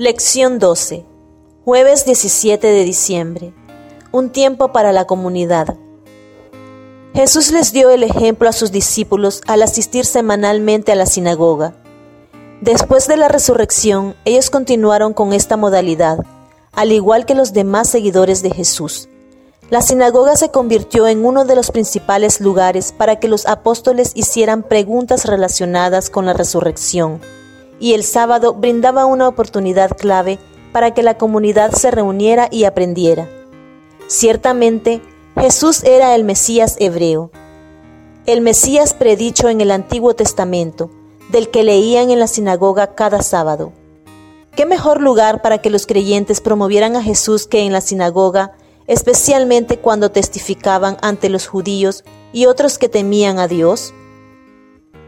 Lección 12. Jueves 17 de diciembre. Un tiempo para la comunidad. Jesús les dio el ejemplo a sus discípulos al asistir semanalmente a la sinagoga. Después de la resurrección, ellos continuaron con esta modalidad, al igual que los demás seguidores de Jesús. La sinagoga se convirtió en uno de los principales lugares para que los apóstoles hicieran preguntas relacionadas con la resurrección y el sábado brindaba una oportunidad clave para que la comunidad se reuniera y aprendiera. Ciertamente, Jesús era el Mesías hebreo, el Mesías predicho en el Antiguo Testamento, del que leían en la sinagoga cada sábado. ¿Qué mejor lugar para que los creyentes promovieran a Jesús que en la sinagoga, especialmente cuando testificaban ante los judíos y otros que temían a Dios?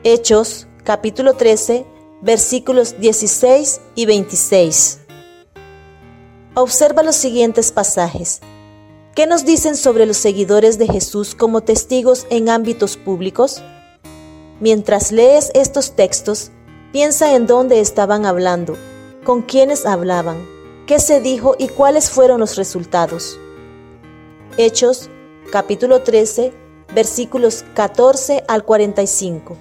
Hechos, capítulo 13, versículos 16 y 26. Observa los siguientes pasajes. ¿Qué nos dicen sobre los seguidores de Jesús como testigos en ámbitos públicos? Mientras lees estos textos, piensa en dónde estaban hablando, con quiénes hablaban, qué se dijo y cuáles fueron los resultados. Hechos, capítulo 13, versículos 14 al 45.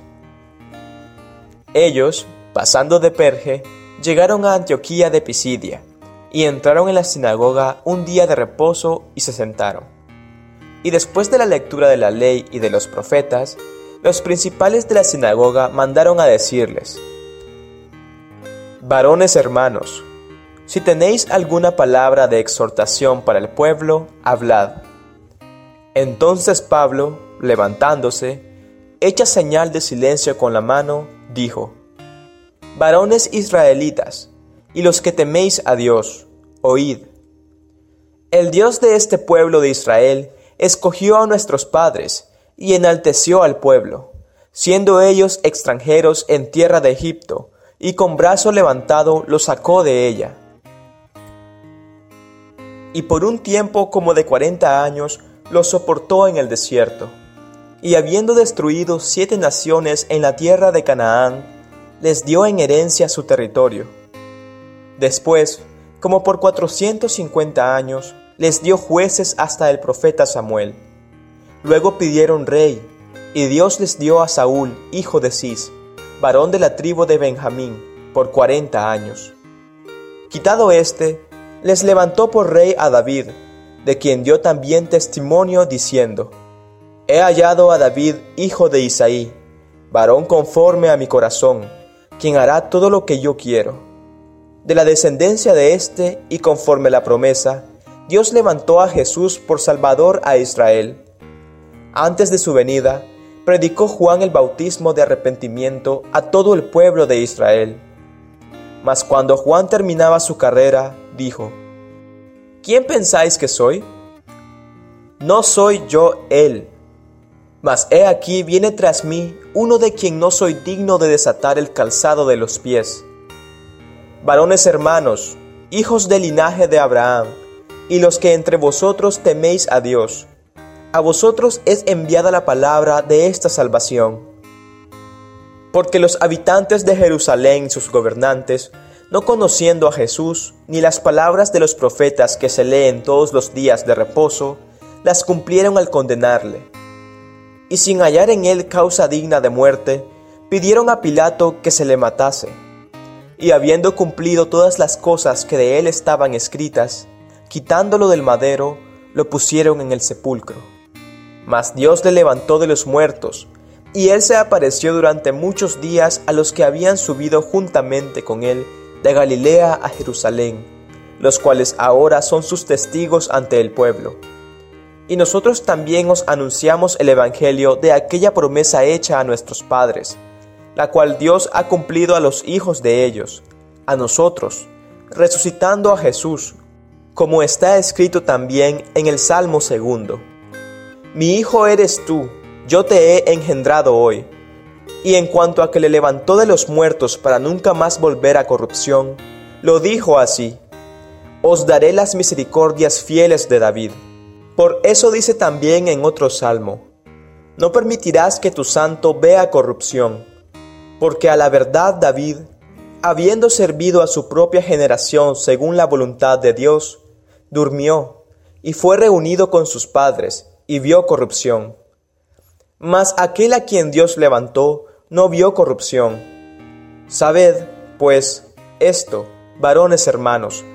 Ellos Pasando de Perge, llegaron a Antioquía de Pisidia, y entraron en la sinagoga un día de reposo y se sentaron. Y después de la lectura de la ley y de los profetas, los principales de la sinagoga mandaron a decirles, Varones hermanos, si tenéis alguna palabra de exhortación para el pueblo, hablad. Entonces Pablo, levantándose, hecha señal de silencio con la mano, dijo, Varones israelitas, y los que teméis a Dios, oíd. El Dios de este pueblo de Israel escogió a nuestros padres y enalteció al pueblo, siendo ellos extranjeros en tierra de Egipto, y con brazo levantado los sacó de ella. Y por un tiempo como de cuarenta años los soportó en el desierto. Y habiendo destruido siete naciones en la tierra de Canaán, les dio en herencia su territorio. Después, como por 450 años, les dio jueces hasta el profeta Samuel. Luego pidieron rey, y Dios les dio a Saúl, hijo de Cis, varón de la tribu de Benjamín, por 40 años. Quitado éste, les levantó por rey a David, de quien dio también testimonio diciendo, He hallado a David, hijo de Isaí, varón conforme a mi corazón, quien hará todo lo que yo quiero. De la descendencia de éste y conforme la promesa, Dios levantó a Jesús por Salvador a Israel. Antes de su venida, predicó Juan el bautismo de arrepentimiento a todo el pueblo de Israel. Mas cuando Juan terminaba su carrera, dijo, ¿Quién pensáis que soy? No soy yo él mas he aquí viene tras mí uno de quien no soy digno de desatar el calzado de los pies. Varones hermanos, hijos del linaje de Abraham, y los que entre vosotros teméis a Dios, a vosotros es enviada la palabra de esta salvación. Porque los habitantes de Jerusalén y sus gobernantes, no conociendo a Jesús, ni las palabras de los profetas que se leen todos los días de reposo, las cumplieron al condenarle y sin hallar en él causa digna de muerte, pidieron a Pilato que se le matase. Y habiendo cumplido todas las cosas que de él estaban escritas, quitándolo del madero, lo pusieron en el sepulcro. Mas Dios le levantó de los muertos, y él se apareció durante muchos días a los que habían subido juntamente con él de Galilea a Jerusalén, los cuales ahora son sus testigos ante el pueblo y nosotros también os anunciamos el Evangelio de aquella promesa hecha a nuestros padres, la cual Dios ha cumplido a los hijos de ellos, a nosotros, resucitando a Jesús, como está escrito también en el Salmo segundo. Mi hijo eres tú, yo te he engendrado hoy. Y en cuanto a que le levantó de los muertos para nunca más volver a corrupción, lo dijo así, Os daré las misericordias fieles de David por eso dice también en otro salmo, no permitirás que tu santo vea corrupción, porque a la verdad David, habiendo servido a su propia generación según la voluntad de Dios, durmió y fue reunido con sus padres y vio corrupción. Mas aquel a quien Dios levantó no vio corrupción. Sabed, pues, esto, varones hermanos,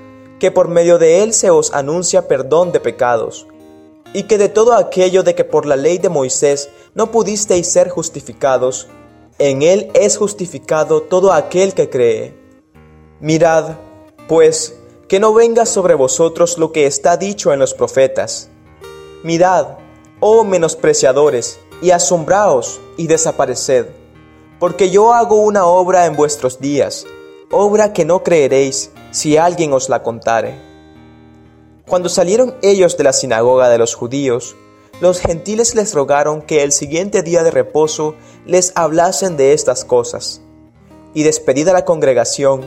que por medio de él se os anuncia perdón de pecados, y que de todo aquello de que por la ley de Moisés no pudisteis ser justificados, en él es justificado todo aquel que cree. Mirad, pues, que no venga sobre vosotros lo que está dicho en los profetas. Mirad, oh menospreciadores, y asombraos y desapareced, porque yo hago una obra en vuestros días, obra que no creeréis si alguien os la contare. Cuando salieron ellos de la sinagoga de los judíos, los gentiles les rogaron que el siguiente día de reposo les hablasen de estas cosas. Y despedida la congregación,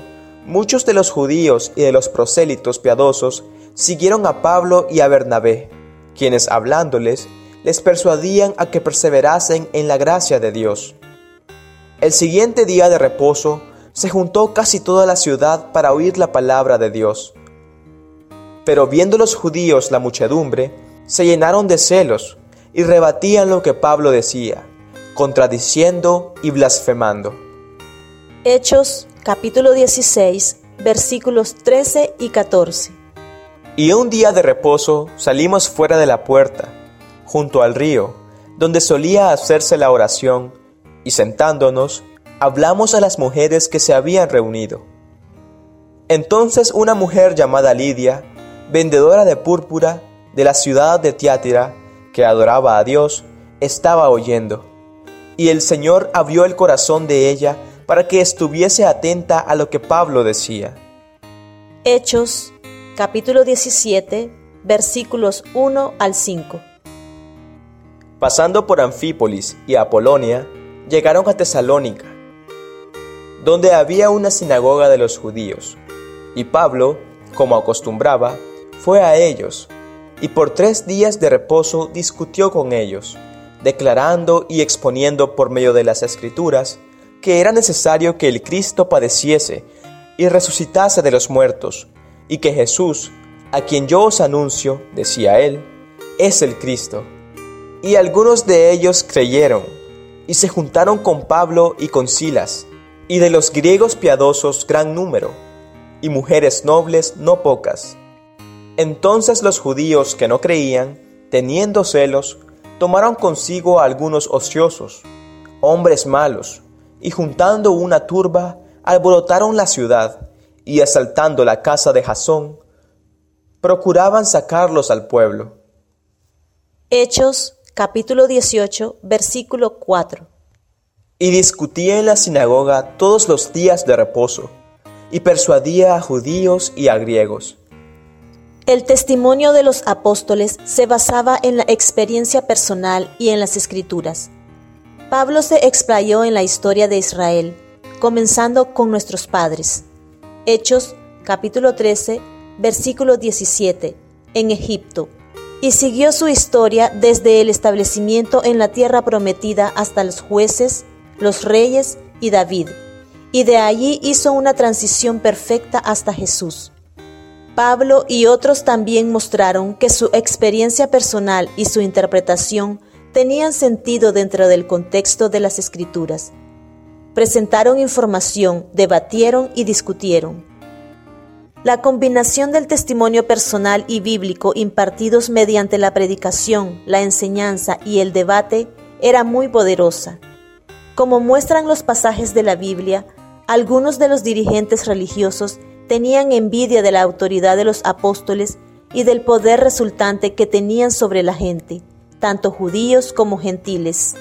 muchos de los judíos y de los prosélitos piadosos siguieron a Pablo y a Bernabé, quienes hablándoles les persuadían a que perseverasen en la gracia de Dios. El siguiente día de reposo se juntó casi toda la ciudad para oír la palabra de Dios. Pero viendo los judíos la muchedumbre, se llenaron de celos y rebatían lo que Pablo decía, contradiciendo y blasfemando. Hechos capítulo 16 versículos 13 y 14. Y un día de reposo salimos fuera de la puerta, junto al río, donde solía hacerse la oración, y sentándonos, hablamos a las mujeres que se habían reunido. Entonces una mujer llamada Lidia, vendedora de púrpura, de la ciudad de Tiátira, que adoraba a Dios, estaba oyendo. Y el Señor abrió el corazón de ella para que estuviese atenta a lo que Pablo decía. Hechos capítulo 17 versículos 1 al 5. Pasando por Anfípolis y Apolonia, llegaron a Tesalónica, donde había una sinagoga de los judíos, y Pablo, como acostumbraba, fue a ellos y por tres días de reposo discutió con ellos, declarando y exponiendo por medio de las escrituras que era necesario que el Cristo padeciese y resucitase de los muertos, y que Jesús, a quien yo os anuncio, decía él, es el Cristo. Y algunos de ellos creyeron, y se juntaron con Pablo y con Silas, y de los griegos piadosos gran número, y mujeres nobles no pocas. Entonces los judíos que no creían, teniendo celos, tomaron consigo a algunos ociosos, hombres malos, y juntando una turba, alborotaron la ciudad, y asaltando la casa de Jasón, procuraban sacarlos al pueblo. Hechos capítulo 18 versículo 4 Y discutía en la sinagoga todos los días de reposo, y persuadía a judíos y a griegos el testimonio de los apóstoles se basaba en la experiencia personal y en las escrituras. Pablo se explayó en la historia de Israel, comenzando con nuestros padres. Hechos capítulo 13, versículo 17, en Egipto, y siguió su historia desde el establecimiento en la tierra prometida hasta los jueces, los reyes y David, y de allí hizo una transición perfecta hasta Jesús. Pablo y otros también mostraron que su experiencia personal y su interpretación tenían sentido dentro del contexto de las escrituras. Presentaron información, debatieron y discutieron. La combinación del testimonio personal y bíblico impartidos mediante la predicación, la enseñanza y el debate era muy poderosa. Como muestran los pasajes de la Biblia, algunos de los dirigentes religiosos tenían envidia de la autoridad de los apóstoles y del poder resultante que tenían sobre la gente, tanto judíos como gentiles.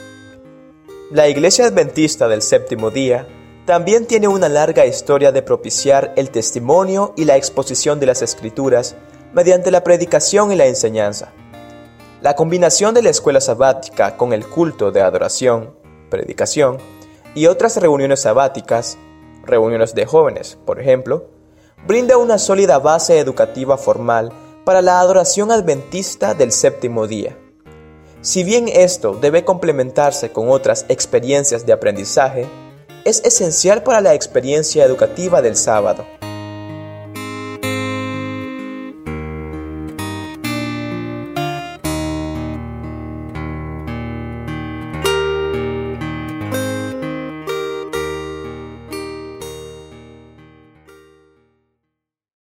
La Iglesia Adventista del Séptimo Día también tiene una larga historia de propiciar el testimonio y la exposición de las Escrituras mediante la predicación y la enseñanza. La combinación de la escuela sabática con el culto de adoración, predicación y otras reuniones sabáticas, reuniones de jóvenes, por ejemplo, brinda una sólida base educativa formal para la adoración adventista del séptimo día. Si bien esto debe complementarse con otras experiencias de aprendizaje, es esencial para la experiencia educativa del sábado.